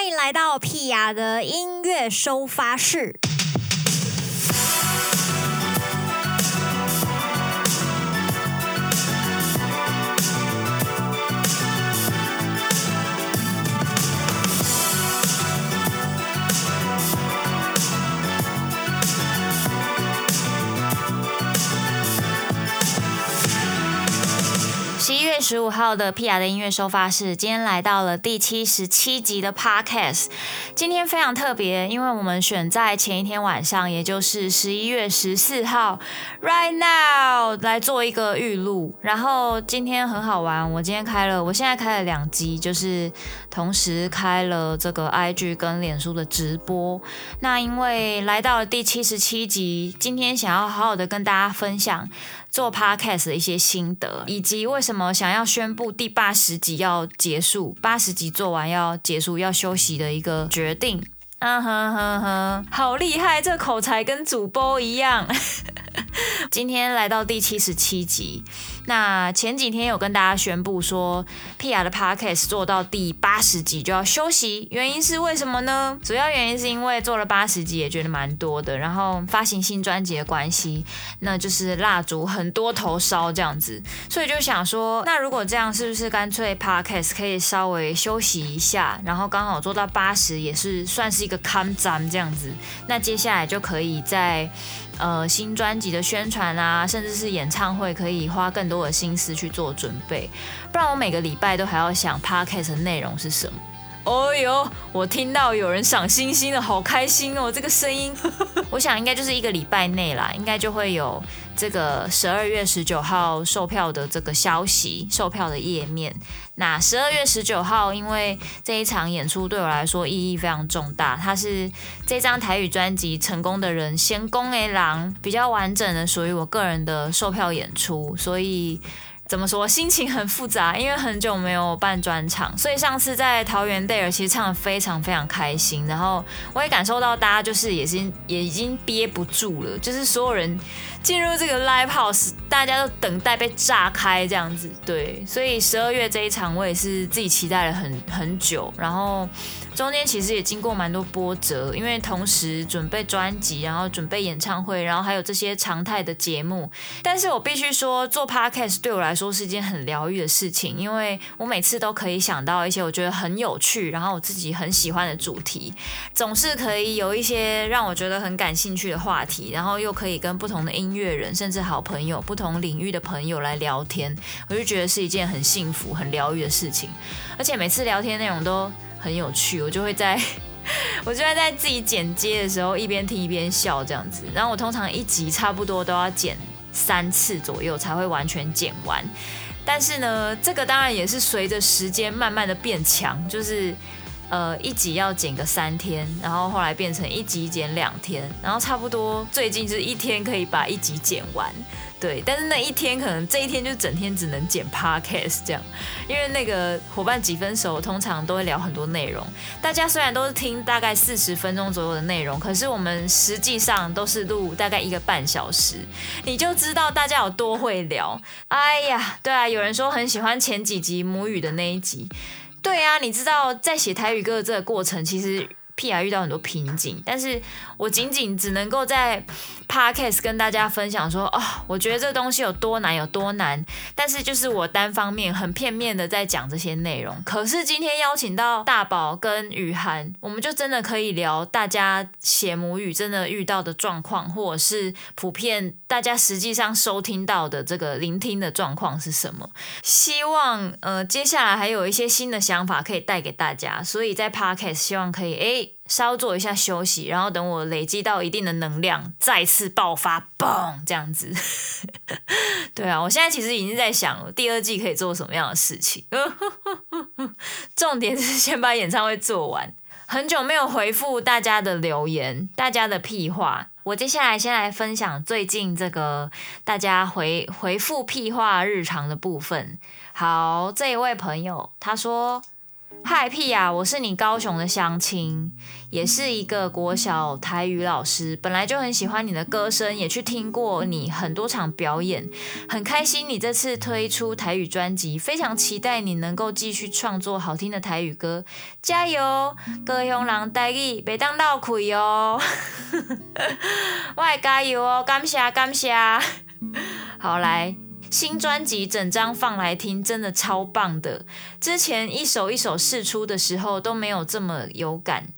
欢迎来到屁雅的音乐收发室。十五号的 P.R. 的音乐收发室，今天来到了第七十七集的 Podcast。今天非常特别，因为我们选在前一天晚上，也就是十一月十四号，right now 来做一个预录。然后今天很好玩，我今天开了，我现在开了两集，就是同时开了这个 IG 跟脸书的直播。那因为来到了第七十七集，今天想要好好的跟大家分享。做 podcast 的一些心得，以及为什么想要宣布第八十集要结束，八十集做完要结束要休息的一个决定。啊哈哈哈，好厉害，这口才跟主播一样。今天来到第七十七集。那前几天有跟大家宣布说，屁雅的 Podcast 做到第八十集就要休息，原因是为什么呢？主要原因是因为做了八十集也觉得蛮多的，然后发行新专辑的关系，那就是蜡烛很多头烧这样子，所以就想说，那如果这样，是不是干脆 Podcast 可以稍微休息一下，然后刚好做到八十也是算是一个坎站这样子，那接下来就可以在。呃，新专辑的宣传啊，甚至是演唱会，可以花更多的心思去做准备，不然我每个礼拜都还要想 podcast 的内容是什么。哦哟，我听到有人赏星星了，好开心哦！这个声音，我想应该就是一个礼拜内啦，应该就会有这个十二月十九号售票的这个消息，售票的页面。那十二月十九号，因为这一场演出对我来说意义非常重大，它是这张台语专辑《成功的人先攻诶狼》比较完整的属于我个人的售票演出，所以。怎么说？心情很复杂，因为很久没有办专场，所以上次在桃园贝尔其实唱得非常非常开心，然后我也感受到大家就是也是也已经憋不住了，就是所有人进入这个 Live House，大家都等待被炸开这样子。对，所以十二月这一场我也是自己期待了很很久，然后。中间其实也经过蛮多波折，因为同时准备专辑，然后准备演唱会，然后还有这些常态的节目。但是我必须说，做 podcast 对我来说是一件很疗愈的事情，因为我每次都可以想到一些我觉得很有趣，然后我自己很喜欢的主题，总是可以有一些让我觉得很感兴趣的话题，然后又可以跟不同的音音乐人，甚至好朋友、不同领域的朋友来聊天，我就觉得是一件很幸福、很疗愈的事情。而且每次聊天内容都很有趣，我就会在，我就会在自己剪接的时候一边听一边笑这样子。然后我通常一集差不多都要剪三次左右才会完全剪完。但是呢，这个当然也是随着时间慢慢的变强，就是呃一集要剪个三天，然后后来变成一集剪两天，然后差不多最近就是一天可以把一集剪完。对，但是那一天可能这一天就整天只能剪 podcast 这样，因为那个伙伴几分熟，通常都会聊很多内容。大家虽然都是听大概四十分钟左右的内容，可是我们实际上都是录大概一个半小时，你就知道大家有多会聊。哎呀，对啊，有人说很喜欢前几集母语的那一集，对啊，你知道在写台语歌的这个过程，其实。屁雅遇到很多瓶颈，但是我仅仅只能够在 Podcast 跟大家分享说，哦，我觉得这东西有多难有多难，但是就是我单方面很片面的在讲这些内容。可是今天邀请到大宝跟雨涵，我们就真的可以聊大家写母语真的遇到的状况，或者是普遍大家实际上收听到的这个聆听的状况是什么。希望呃接下来还有一些新的想法可以带给大家，所以在 Podcast 希望可以诶。稍做一下休息，然后等我累积到一定的能量，再次爆发，嘣，这样子。对啊，我现在其实已经在想第二季可以做什么样的事情。重点是先把演唱会做完。很久没有回复大家的留言，大家的屁话。我接下来先来分享最近这个大家回回复屁话日常的部分。好，这一位朋友他说。嗨，屁呀！我是你高雄的乡亲，也是一个国小台语老师。本来就很喜欢你的歌声，也去听过你很多场表演，很开心你这次推出台语专辑，非常期待你能够继续创作好听的台语歌，加油！高雄人台语别当闹亏哦，我也加油哦，感谢感谢，好来。新专辑整张放来听，真的超棒的。之前一首一首试出的时候都没有这么有感。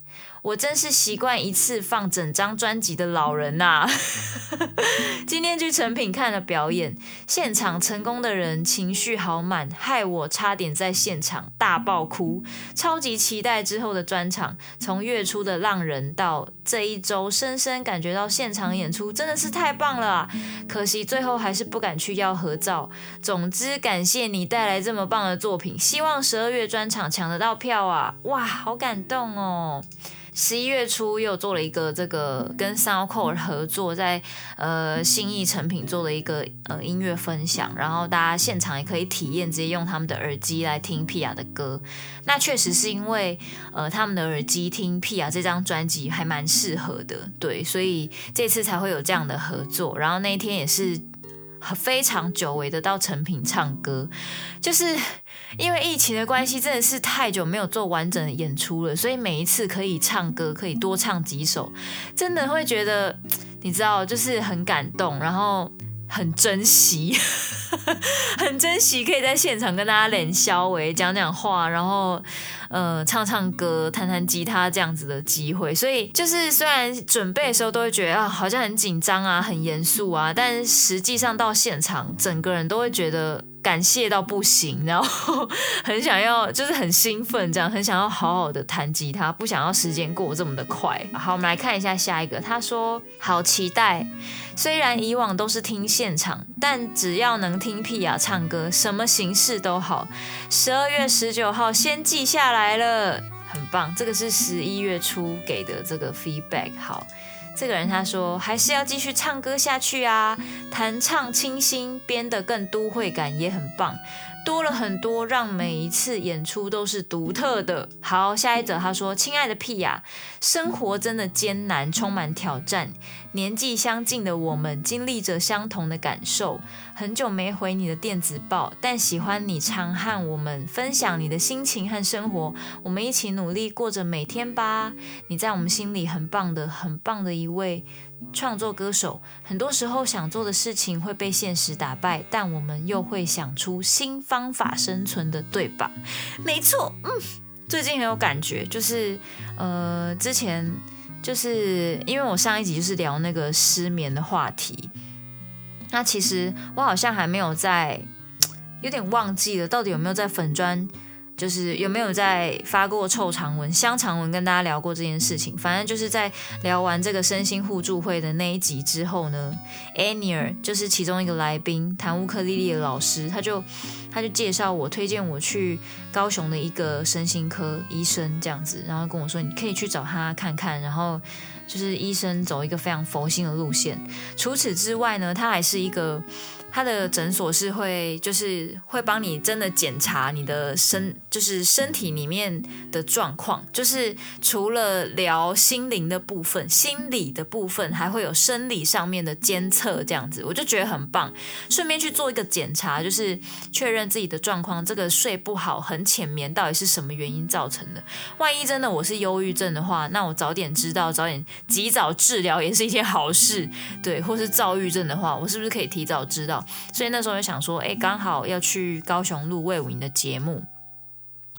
我真是习惯一次放整张专辑的老人呐、今天去成品看了表演，现场成功的人情绪好满，害我差点在现场大爆哭。超级期待之后的专场，从月初的浪人到这一周，深深感觉到现场演出真的是太棒了、啊。可惜最后还是不敢去要合照。总之，感谢你带来这么棒的作品，希望十二月专场抢得到票啊！哇，好感动哦！十一月初又做了一个这个跟 Soundcore 合作，在呃信义诚品做了一个呃音乐分享，然后大家现场也可以体验直接用他们的耳机来听 Pia 的歌。那确实是因为呃他们的耳机听 Pia 这张专辑还蛮适合的，对，所以这次才会有这样的合作。然后那一天也是。非常久违的到成品唱歌，就是因为疫情的关系，真的是太久没有做完整的演出了，所以每一次可以唱歌，可以多唱几首，真的会觉得，你知道，就是很感动，然后很珍惜，很珍惜可以在现场跟大家连消维讲讲话，然后。呃，唱唱歌、弹弹吉他这样子的机会，所以就是虽然准备的时候都会觉得啊，好像很紧张啊、很严肃啊，但实际上到现场，整个人都会觉得感谢到不行，然后很想要，就是很兴奋，这样很想要好好的弹吉他，不想要时间过这么的快。好，我们来看一下下一个，他说好期待，虽然以往都是听现场，但只要能听 Pia 唱歌，什么形式都好。十二月十九号先记下。来了，很棒！这个是十一月初给的这个 feedback。好，这个人他说还是要继续唱歌下去啊，弹唱清新，编得更都会感也很棒。多了很多，让每一次演出都是独特的。好，下一则他说：“亲爱的屁呀生活真的艰难，充满挑战。年纪相近的我们，经历着相同的感受。很久没回你的电子报，但喜欢你常和我们分享你的心情和生活。我们一起努力过着每天吧。你在我们心里很棒的，很棒的一位。”创作歌手，很多时候想做的事情会被现实打败，但我们又会想出新方法生存的，对吧？没错，嗯，最近很有感觉，就是呃，之前就是因为我上一集就是聊那个失眠的话题，那其实我好像还没有在，有点忘记了，到底有没有在粉砖。就是有没有在发过臭长文、香长文跟大家聊过这件事情？反正就是在聊完这个身心互助会的那一集之后呢，Anier 就是其中一个来宾，弹乌克丽丽的老师，他就他就介绍我，推荐我去高雄的一个身心科医生这样子，然后跟我说你可以去找他看看，然后就是医生走一个非常佛心的路线。除此之外呢，他还是一个。他的诊所是会，就是会帮你真的检查你的身，就是身体里面的状况，就是除了聊心灵的部分、心理的部分，还会有生理上面的监测，这样子，我就觉得很棒。顺便去做一个检查，就是确认自己的状况，这个睡不好、很浅眠，到底是什么原因造成的？万一真的我是忧郁症的话，那我早点知道，早点及早治疗也是一件好事，对。或是躁郁症的话，我是不是可以提早知道？所以那时候就想说，哎，刚好要去高雄录魏武营的节目，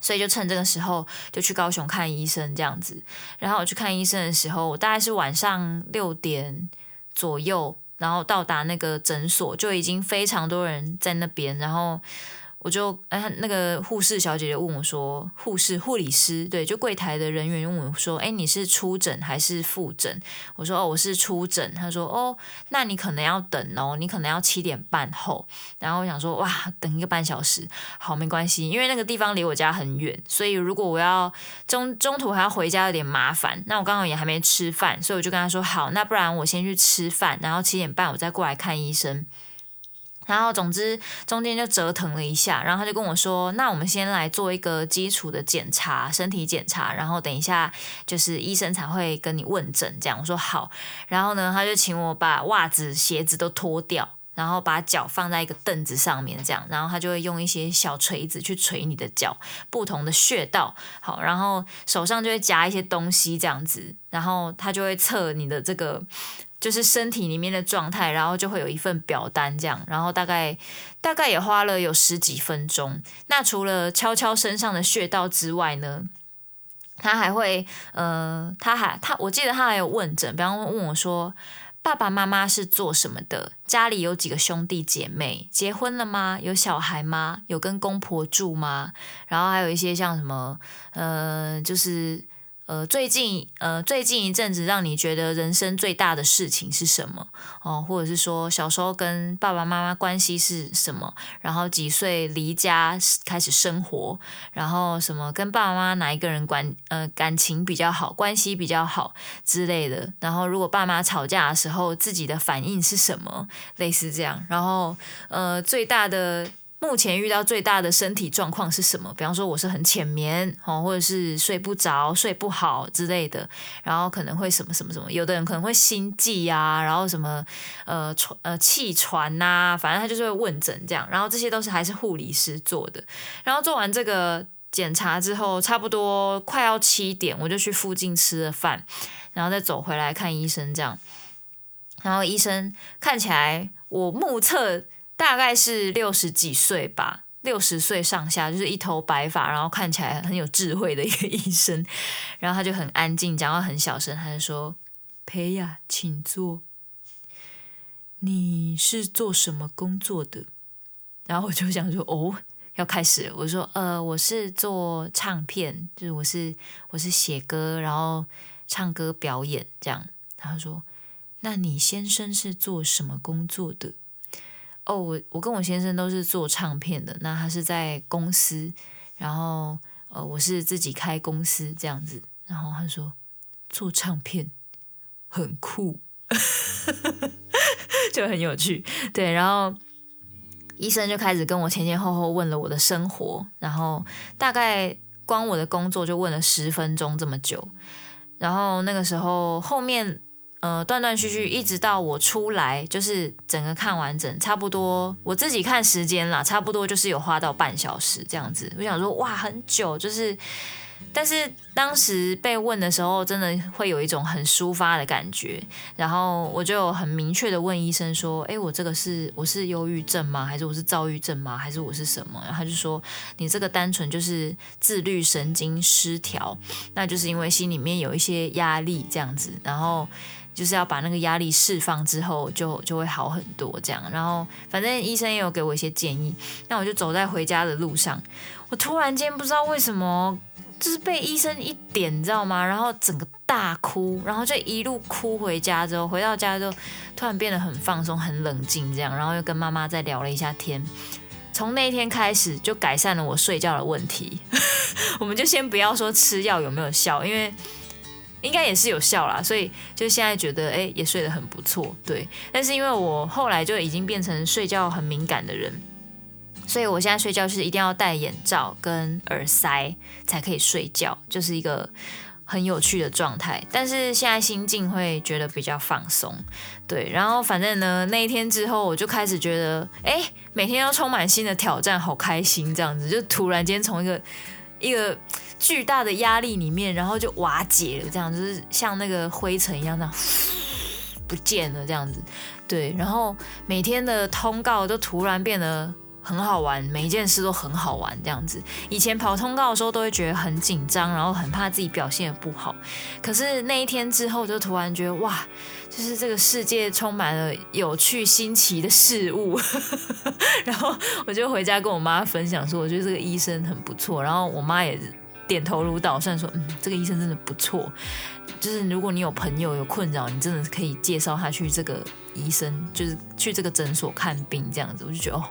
所以就趁这个时候就去高雄看医生这样子。然后我去看医生的时候，我大概是晚上六点左右，然后到达那个诊所，就已经非常多人在那边，然后。我就哎，那个护士小姐姐问我说：“护士、护理师，对，就柜台的人员问我说：‘哎，你是出诊还是复诊？’我说：‘哦，我是出诊。’他说：‘哦，那你可能要等哦，你可能要七点半后。’然后我想说：‘哇，等一个半小时，好，没关系，因为那个地方离我家很远，所以如果我要中中途还要回家有点麻烦。那我刚好也还没吃饭，所以我就跟他说：‘好，那不然我先去吃饭，然后七点半我再过来看医生。’”然后总之中间就折腾了一下，然后他就跟我说：“那我们先来做一个基础的检查，身体检查，然后等一下就是医生才会跟你问诊。”这样我说好。然后呢，他就请我把袜子、鞋子都脱掉，然后把脚放在一个凳子上面，这样，然后他就会用一些小锤子去锤你的脚，不同的穴道。好，然后手上就会夹一些东西，这样子，然后他就会测你的这个。就是身体里面的状态，然后就会有一份表单这样，然后大概大概也花了有十几分钟。那除了敲敲身上的穴道之外呢，他还会呃，他还他我记得他还有问诊，比方问我说爸爸妈妈是做什么的，家里有几个兄弟姐妹，结婚了吗？有小孩吗？有跟公婆住吗？然后还有一些像什么呃，就是。呃，最近呃，最近一阵子让你觉得人生最大的事情是什么？哦，或者是说小时候跟爸爸妈妈关系是什么？然后几岁离家开始生活？然后什么跟爸爸妈妈哪一个人关呃感情比较好，关系比较好之类的？然后如果爸妈吵架的时候，自己的反应是什么？类似这样。然后呃，最大的。目前遇到最大的身体状况是什么？比方说我是很浅眠哦，或者是睡不着、睡不好之类的，然后可能会什么什么什么，有的人可能会心悸啊，然后什么呃喘呃气喘呐，反正他就是会问诊这样，然后这些都是还是护理师做的。然后做完这个检查之后，差不多快要七点，我就去附近吃了饭，然后再走回来看医生这样。然后医生看起来我目测。大概是六十几岁吧，六十岁上下，就是一头白发，然后看起来很有智慧的一个医生。然后他就很安静，讲话很小声，他就说：“裴雅，请坐。你是做什么工作的？”然后我就想说：“哦，要开始。”我说：“呃，我是做唱片，就是我是我是写歌，然后唱歌表演这样。”他说：“那你先生是做什么工作的？”哦，我我跟我先生都是做唱片的，那他是在公司，然后呃，我是自己开公司这样子，然后他说做唱片很酷，就很有趣，对，然后医生就开始跟我前前后后问了我的生活，然后大概光我的工作就问了十分钟这么久，然后那个时候后面。呃，断断续续，一直到我出来，就是整个看完整，差不多我自己看时间啦，差不多就是有花到半小时这样子。我想说，哇，很久，就是，但是当时被问的时候，真的会有一种很抒发的感觉。然后我就很明确的问医生说，哎，我这个是我是忧郁症吗？还是我是躁郁症吗？还是我是什么？然后他就说，你这个单纯就是自律神经失调，那就是因为心里面有一些压力这样子，然后。就是要把那个压力释放之后就，就会好很多这样。然后反正医生也有给我一些建议，那我就走在回家的路上，我突然间不知道为什么，就是被医生一点，你知道吗？然后整个大哭，然后就一路哭回家之后，回到家之后突然变得很放松、很冷静这样。然后又跟妈妈再聊了一下天，从那一天开始就改善了我睡觉的问题。我们就先不要说吃药有没有效，因为。应该也是有效啦，所以就现在觉得哎，也睡得很不错，对。但是因为我后来就已经变成睡觉很敏感的人，所以我现在睡觉是一定要戴眼罩跟耳塞才可以睡觉，就是一个很有趣的状态。但是现在心境会觉得比较放松，对。然后反正呢，那一天之后我就开始觉得，哎，每天要充满新的挑战，好开心这样子，就突然间从一个一个。巨大的压力里面，然后就瓦解了，这样就是像那个灰尘一样，这样 不见了，这样子。对，然后每天的通告都突然变得很好玩，每一件事都很好玩，这样子。以前跑通告的时候都会觉得很紧张，然后很怕自己表现不好。可是那一天之后，就突然觉得哇，就是这个世界充满了有趣新奇的事物。然后我就回家跟我妈分享说，我觉得这个医生很不错。然后我妈也。点头如捣蒜说：“嗯，这个医生真的不错。就是如果你有朋友有困扰，你真的可以介绍他去这个医生，就是去这个诊所看病这样子。我就觉得哦，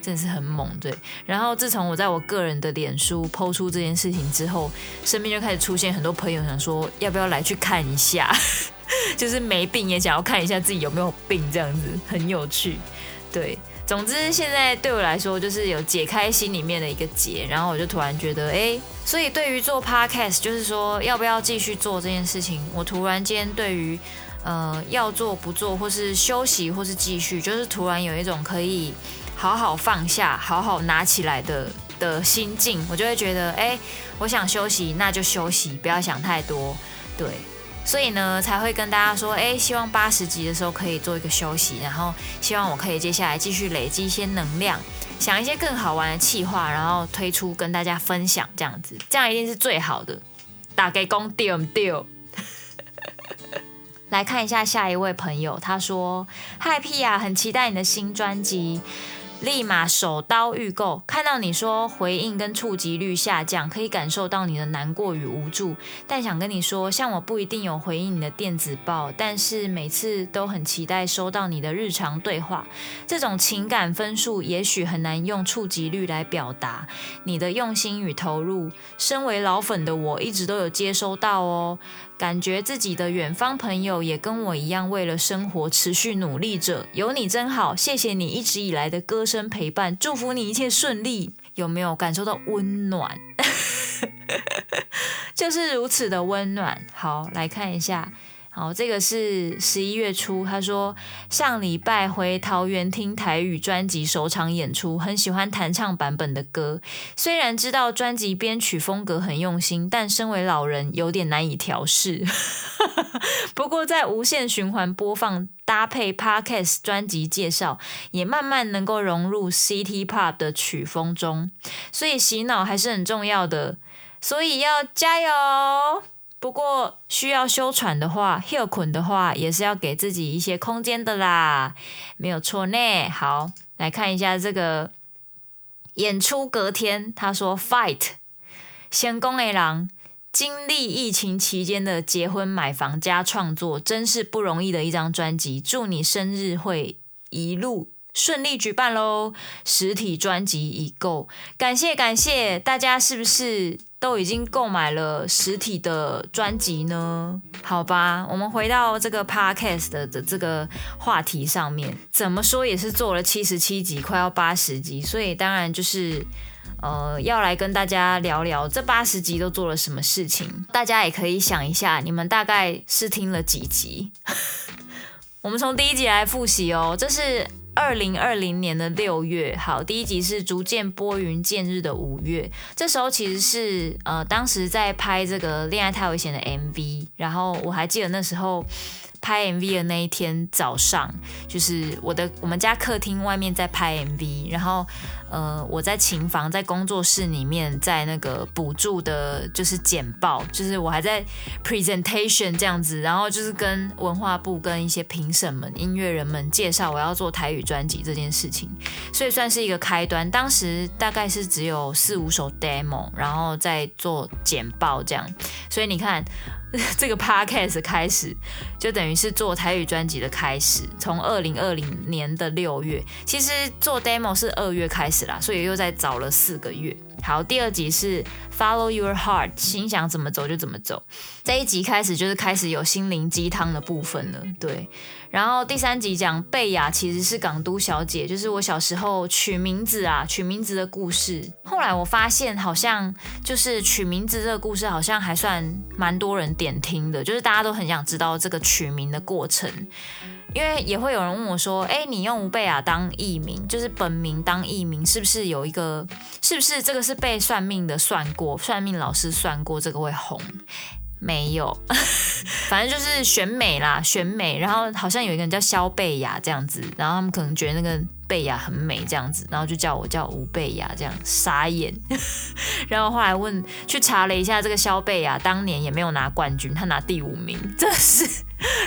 真的是很猛，对。然后自从我在我个人的脸书 PO 出这件事情之后，身边就开始出现很多朋友想说，要不要来去看一下？就是没病也想要看一下自己有没有病，这样子很有趣，对。总之，现在对我来说就是有解开心里面的一个结，然后我就突然觉得，哎，所以对于做 podcast，就是说要不要继续做这件事情，我突然间对于呃要做不做，或是休息，或是继续，就是突然有一种可以好好放下、好好拿起来的的心境，我就会觉得，哎，我想休息，那就休息，不要想太多，对。所以呢，才会跟大家说，哎，希望八十集的时候可以做一个休息，然后希望我可以接下来继续累积一些能量，想一些更好玩的企划，然后推出跟大家分享，这样子，这样一定是最好的。大家讲对不对？来看一下下一位朋友，他说：“嗨屁呀，很期待你的新专辑。”立马手刀预购，看到你说回应跟触及率下降，可以感受到你的难过与无助。但想跟你说，像我不一定有回应你的电子报，但是每次都很期待收到你的日常对话。这种情感分数也许很难用触及率来表达，你的用心与投入，身为老粉的我一直都有接收到哦。感觉自己的远方朋友也跟我一样，为了生活持续努力着。有你真好，谢谢你一直以来的歌声陪伴，祝福你一切顺利。有没有感受到温暖？就是如此的温暖。好，来看一下。好，这个是十一月初，他说上礼拜回桃园听台语专辑首场演出，很喜欢弹唱版本的歌。虽然知道专辑编曲风格很用心，但身为老人有点难以调适。不过在无限循环播放搭配 Podcast 专辑介绍，也慢慢能够融入 City Pop 的曲风中，所以洗脑还是很重要的，所以要加油。不过需要休喘的话，休困的话，也是要给自己一些空间的啦，没有错呢。好，来看一下这个演出隔天，他说：“Fight，成功的人经历疫情期间的结婚、买房加创作，真是不容易的一张专辑。祝你生日会一路顺利举办喽！实体专辑已购，感谢感谢大家，是不是？”都已经购买了实体的专辑呢？好吧，我们回到这个 podcast 的这个话题上面，怎么说也是做了七十七集，快要八十集，所以当然就是呃要来跟大家聊聊这八十集都做了什么事情。大家也可以想一下，你们大概是听了几集？我们从第一集来复习哦，这是。二零二零年的六月，好，第一集是逐渐拨云见日的五月，这时候其实是呃，当时在拍这个《恋爱太危险》的 MV，然后我还记得那时候。拍 MV 的那一天早上，就是我的我们家客厅外面在拍 MV，然后呃我在琴房在工作室里面在那个补助的，就是简报，就是我还在 presentation 这样子，然后就是跟文化部跟一些评审们、音乐人们介绍我要做台语专辑这件事情，所以算是一个开端。当时大概是只有四五首 demo，然后再做简报这样，所以你看。这个 podcast 开始就等于是做台语专辑的开始，从二零二零年的六月，其实做 demo 是二月开始啦，所以又再早了四个月。好，第二集是 Follow Your Heart，心想怎么走就怎么走。这一集开始就是开始有心灵鸡汤的部分了，对。然后第三集讲贝雅其实是港都小姐，就是我小时候取名字啊，取名字的故事。后来我发现好像就是取名字这个故事好像还算蛮多人点听的，就是大家都很想知道这个取名的过程。因为也会有人问我说：“哎，你用吴贝雅当艺名，就是本名当艺名，是不是有一个？是不是这个是被算命的算过？算命老师算过这个会红？没有，反正就是选美啦，选美。然后好像有一个人叫肖贝雅这样子，然后他们可能觉得那个贝雅很美这样子，然后就叫我叫吴贝雅这样，傻眼。然后后来问去查了一下，这个肖贝雅当年也没有拿冠军，他拿第五名，这是。”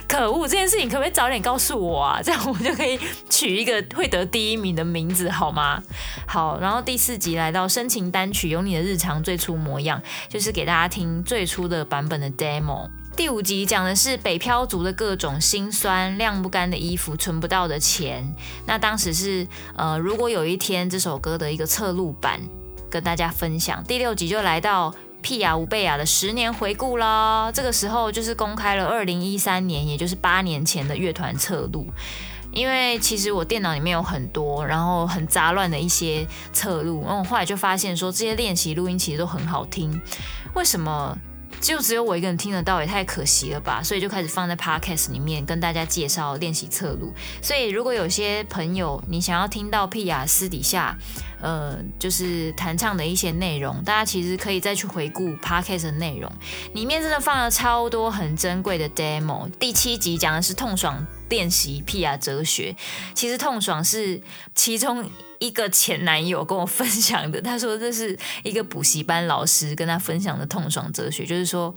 可恶！这件事情可不可以早点告诉我啊？这样我就可以取一个会得第一名的名字，好吗？好，然后第四集来到深情单曲，有你的日常最初模样，就是给大家听最初的版本的 demo。第五集讲的是北漂族的各种心酸，晾不干的衣服，存不到的钱。那当时是呃，如果有一天这首歌的一个侧录版跟大家分享。第六集就来到。屁雅吴贝雅的十年回顾啦，这个时候就是公开了二零一三年，也就是八年前的乐团侧录。因为其实我电脑里面有很多，然后很杂乱的一些侧录，然后我后来就发现说这些练习录音其实都很好听，为什么？就只有我一个人听得到，也太可惜了吧！所以就开始放在 podcast 里面跟大家介绍练习侧录。所以如果有些朋友你想要听到 Pia 私底下，呃，就是弹唱的一些内容，大家其实可以再去回顾 podcast 的内容，里面真的放了超多很珍贵的 demo。第七集讲的是痛爽练习屁啊哲学，其实痛爽是其中。一个前男友跟我分享的，他说这是一个补习班老师跟他分享的痛爽哲学，就是说。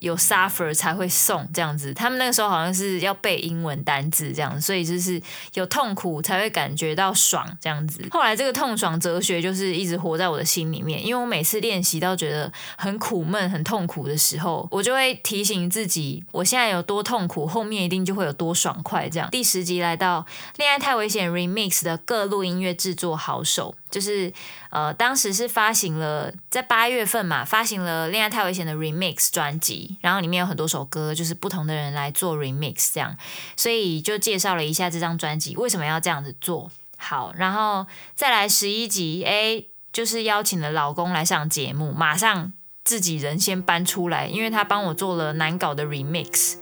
有 suffer 才会送这样子，他们那个时候好像是要背英文单字这样，所以就是有痛苦才会感觉到爽这样子。后来这个痛爽哲学就是一直活在我的心里面，因为我每次练习到觉得很苦闷、很痛苦的时候，我就会提醒自己，我现在有多痛苦，后面一定就会有多爽快。这样，第十集来到恋爱太危险 Remix 的各路音乐制作好手。就是呃，当时是发行了在八月份嘛，发行了《恋爱太危险》的 Remix 专辑，然后里面有很多首歌，就是不同的人来做 Remix 这样，所以就介绍了一下这张专辑为什么要这样子做。好，然后再来十一集，哎，就是邀请了老公来上节目，马上自己人先搬出来，因为他帮我做了难搞的 Remix。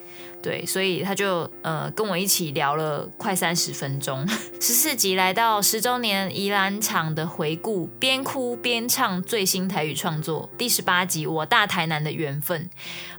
对，所以他就呃跟我一起聊了快三十分钟。十四集来到十周年宜兰场的回顾，边哭边唱最新台语创作。第十八集我大台南的缘分。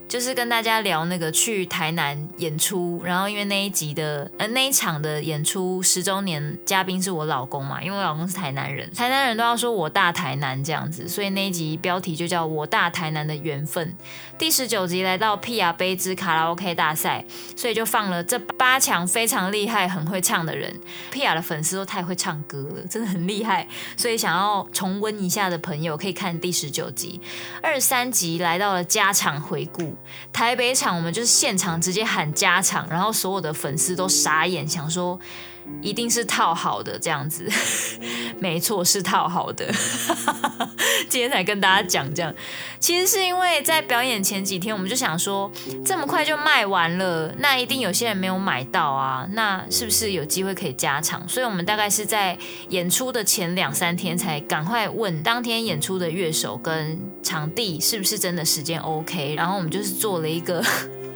就是跟大家聊那个去台南演出，然后因为那一集的呃那一场的演出十周年嘉宾是我老公嘛，因为我老公是台南人，台南人都要说我大台南这样子，所以那一集标题就叫我大台南的缘分。第十九集来到 Pia 杯之卡拉 OK 大赛，所以就放了这八强非常厉害、很会唱的人。Pia 的粉丝都太会唱歌了，真的很厉害，所以想要重温一下的朋友可以看第十九集。二三集来到了加场回顾。台北场我们就是现场直接喊加场，然后所有的粉丝都傻眼，想说一定是套好的这样子，没错是套好的。今天才跟大家讲这样，其实是因为在表演前几天我们就想说，这么快就卖完了，那一定有些人没有买到啊，那是不是有机会可以加场？所以我们大概是在演出的前两三天才赶快问当天演出的乐手跟场地是不是真的时间 OK，然后我们就是做了一个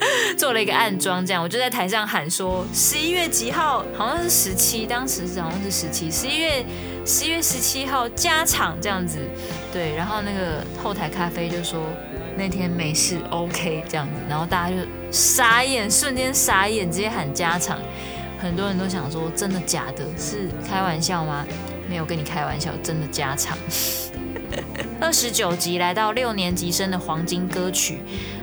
做了一个暗装，这样我就在台上喊说十一月几号，好像是十七，当时好像是十七，十一月十一月十七号加场这样子，对，然后那个后台咖啡就说那天没事 OK 这样子，然后大家就傻眼，瞬间傻眼，直接喊加场，很多人都想说真的假的，是开玩笑吗？没有跟你开玩笑，真的加场。二十九集来到六年级生的黄金歌曲，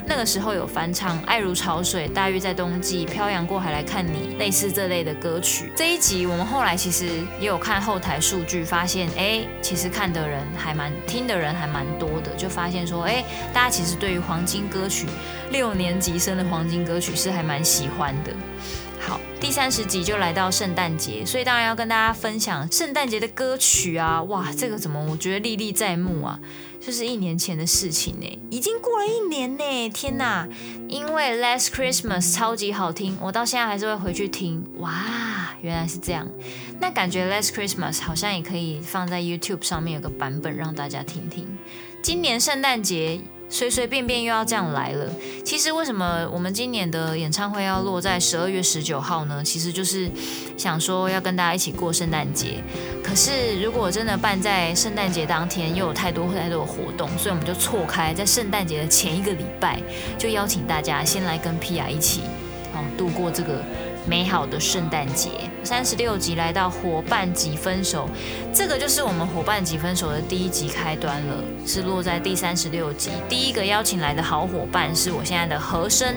那个时候有翻唱《爱如潮水》、《大约在冬季》、《漂洋过海来看你》，类似这类的歌曲。这一集我们后来其实也有看后台数据，发现哎，其实看的人还蛮，听的人还蛮多的，就发现说哎，大家其实对于黄金歌曲，六年级生的黄金歌曲是还蛮喜欢的。好，第三十集就来到圣诞节，所以当然要跟大家分享圣诞节的歌曲啊！哇，这个怎么我觉得历历在目啊？就是一年前的事情呢，已经过了一年呢！天哪，因为《Last Christmas》超级好听，我到现在还是会回去听。哇，原来是这样。那感觉《Last Christmas》好像也可以放在 YouTube 上面有个版本让大家听听。今年圣诞节。随随便便又要这样来了。其实为什么我们今年的演唱会要落在十二月十九号呢？其实就是想说要跟大家一起过圣诞节。可是如果真的办在圣诞节当天，又有太多太多的活动，所以我们就错开在圣诞节的前一个礼拜，就邀请大家先来跟 Pia 一起哦度过这个。美好的圣诞节，三十六集来到伙伴级分手，这个就是我们伙伴级分手的第一集开端了，是落在第三十六集。第一个邀请来的好伙伴是我现在的和声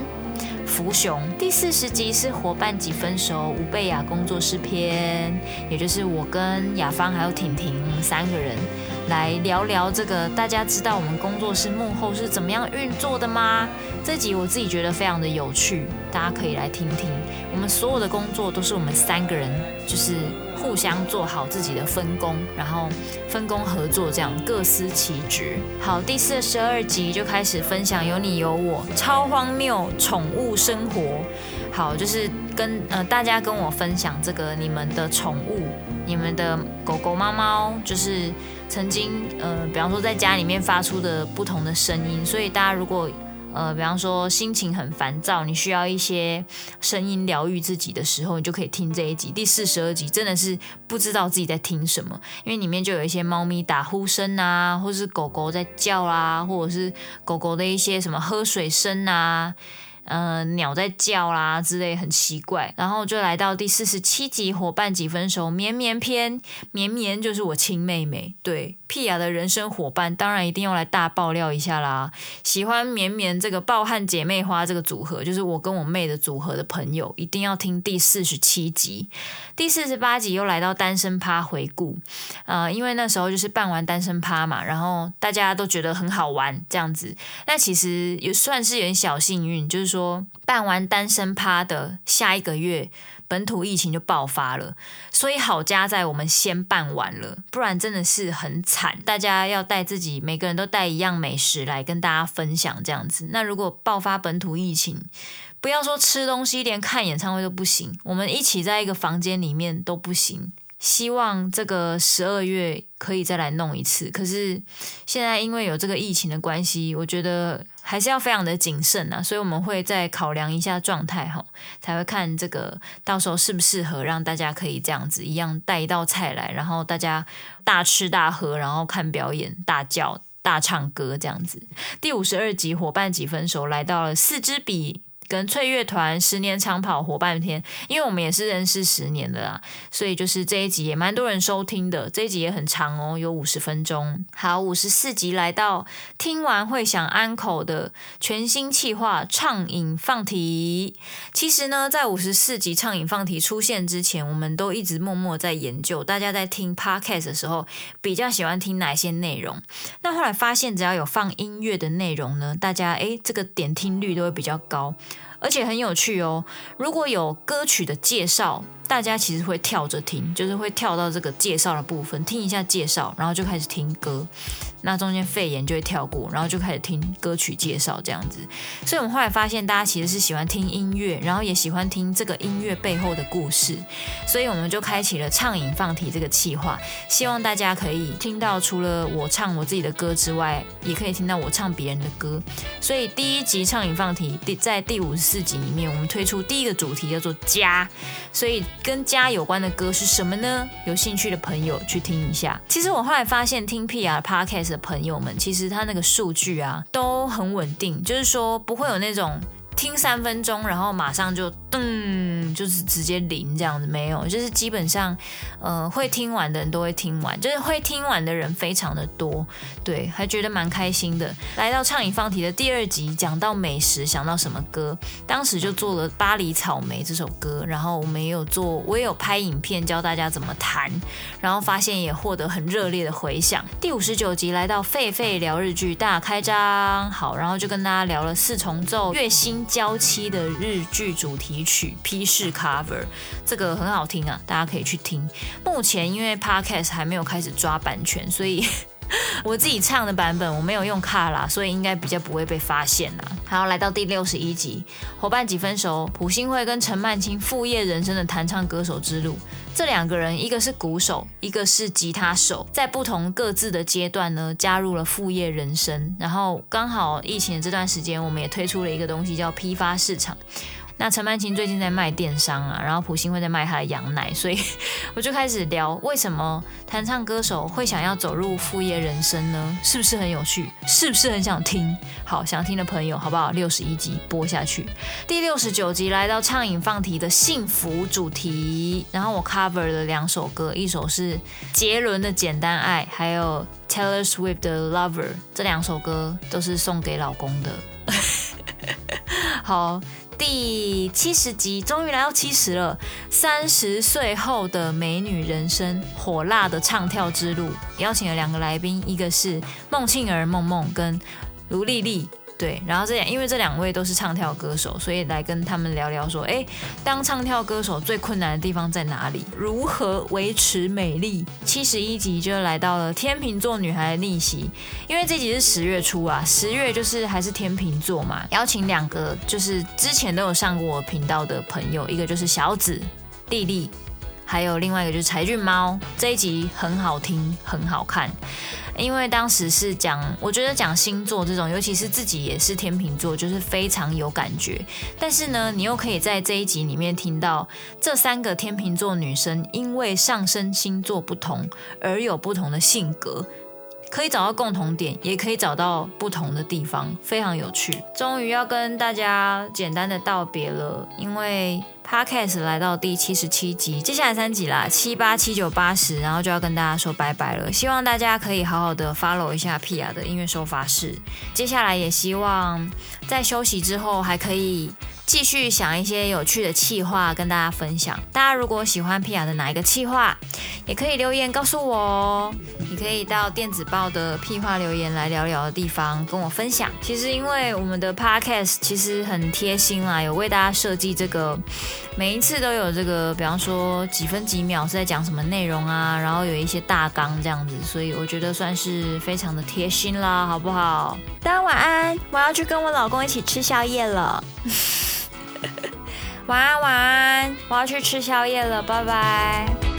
福雄。第四十集是伙伴级分手吴贝雅工作室篇，也就是我跟雅芳还有婷婷三个人来聊聊这个。大家知道我们工作室幕后是怎么样运作的吗？这集我自己觉得非常的有趣，大家可以来听听。我们所有的工作都是我们三个人，就是互相做好自己的分工，然后分工合作，这样各司其职。好，第四十二集就开始分享有你有我超荒谬宠物生活。好，就是跟呃大家跟我分享这个你们的宠物，你们的狗狗、猫猫，就是曾经呃，比方说在家里面发出的不同的声音，所以大家如果。呃，比方说心情很烦躁，你需要一些声音疗愈自己的时候，你就可以听这一集第四十二集，真的是不知道自己在听什么，因为里面就有一些猫咪打呼声啊，或是狗狗在叫啊，或者是狗狗的一些什么喝水声啊。呃，鸟在叫啦之类，很奇怪。然后就来到第四十七集，伙伴几分熟，绵绵篇，绵绵就是我亲妹妹，对，屁雅的人生伙伴，当然一定要来大爆料一下啦。喜欢绵绵这个爆汗姐妹花这个组合，就是我跟我妹的组合的朋友，一定要听第四十七集。第四十八集又来到单身趴回顾，呃，因为那时候就是办完单身趴嘛，然后大家都觉得很好玩这样子。那其实也算是有点小幸运，就是说办完单身趴的下一个月，本土疫情就爆发了，所以好家在我们先办完了，不然真的是很惨。大家要带自己，每个人都带一样美食来跟大家分享这样子。那如果爆发本土疫情，不要说吃东西，连看演唱会都不行。我们一起在一个房间里面都不行。希望这个十二月可以再来弄一次。可是现在因为有这个疫情的关系，我觉得还是要非常的谨慎啊。所以我们会再考量一下状态哈，才会看这个到时候适不适合让大家可以这样子一样带一道菜来，然后大家大吃大喝，然后看表演、大叫、大唱歌这样子。第五十二集伙伴几分熟来到了四支笔。跟翠乐团十年长跑伙伴篇，因为我们也是认识十年的啦，所以就是这一集也蛮多人收听的。这一集也很长哦，有五十分钟。好，五十四集来到听完会想安口的全新企划畅饮放题。其实呢，在五十四集畅饮放题出现之前，我们都一直默默在研究，大家在听 podcast 的时候比较喜欢听哪些内容。那后来发现，只要有放音乐的内容呢，大家诶，这个点听率都会比较高。而且很有趣哦，如果有歌曲的介绍。大家其实会跳着听，就是会跳到这个介绍的部分，听一下介绍，然后就开始听歌。那中间肺炎就会跳过，然后就开始听歌曲介绍这样子。所以我们后来发现，大家其实是喜欢听音乐，然后也喜欢听这个音乐背后的故事。所以我们就开启了畅饮放题这个计划，希望大家可以听到除了我唱我自己的歌之外，也可以听到我唱别人的歌。所以第一集畅饮放题第在第五十四集里面，我们推出第一个主题叫做家，所以。跟家有关的歌是什么呢？有兴趣的朋友去听一下。其实我后来发现，听 PR Podcast 的朋友们，其实他那个数据啊都很稳定，就是说不会有那种听三分钟，然后马上就噔。就是直接零这样子，没有，就是基本上，呃，会听完的人都会听完，就是会听完的人非常的多，对，还觉得蛮开心的。来到畅饮放题的第二集，讲到美食，想到什么歌？当时就做了《巴黎草莓》这首歌，然后我们也有做，我也有拍影片教大家怎么弹，然后发现也获得很热烈的回响。第五十九集来到狒狒聊日剧大开张，好，然后就跟大家聊了四重奏月薪娇妻的日剧主题曲批示。cover，这个很好听啊，大家可以去听。目前因为 podcast 还没有开始抓版权，所以 我自己唱的版本我没有用卡拉，所以应该比较不会被发现啦。好，来到第六十一集，伙伴几分熟，朴信惠跟陈曼青副业人生的弹唱歌手之路。这两个人，一个是鼓手，一个是吉他手，在不同各自的阶段呢，加入了副业人生。然后刚好疫情的这段时间，我们也推出了一个东西叫批发市场。那陈曼青最近在卖电商啊，然后普信会在卖他的羊奶，所以 我就开始聊为什么弹唱歌手会想要走入副业人生呢？是不是很有趣？是不是很想听？好，想听的朋友，好不好？六十一集播下去，第六十九集来到畅饮放题的幸福主题，然后我 cover 了两首歌，一首是杰伦的《简单爱》，还有 Taylor Swift 的《Lover》，这两首歌都是送给老公的。好。第七十集终于来到七十了，三十岁后的美女人生，火辣的唱跳之路，邀请了两个来宾，一个是孟庆儿梦梦跟卢丽丽。对，然后这两，因为这两位都是唱跳歌手，所以来跟他们聊聊说，哎，当唱跳歌手最困难的地方在哪里？如何维持美丽？七十一集就来到了天秤座女孩的逆袭，因为这集是十月初啊，十月就是还是天秤座嘛，邀请两个就是之前都有上过我频道的朋友，一个就是小紫、丽丽，还有另外一个就是柴俊猫，这一集很好听，很好看。因为当时是讲，我觉得讲星座这种，尤其是自己也是天秤座，就是非常有感觉。但是呢，你又可以在这一集里面听到这三个天秤座女生，因为上升星座不同而有不同的性格，可以找到共同点，也可以找到不同的地方，非常有趣。终于要跟大家简单的道别了，因为。Podcast 来到第七十七集，接下来三集啦，七八七九八十，然后就要跟大家说拜拜了。希望大家可以好好的 follow 一下 Pia 的音乐收发室。接下来也希望在休息之后还可以。继续想一些有趣的企划跟大家分享。大家如果喜欢皮雅的哪一个企划，也可以留言告诉我哦。你可以到电子报的屁话留言来聊聊的地方跟我分享。其实因为我们的 Podcast 其实很贴心啦，有为大家设计这个，每一次都有这个，比方说几分几秒是在讲什么内容啊，然后有一些大纲这样子，所以我觉得算是非常的贴心啦，好不好？大家晚安，我要去跟我老公一起吃宵夜了。晚安，晚安，我要去吃宵夜了，拜拜。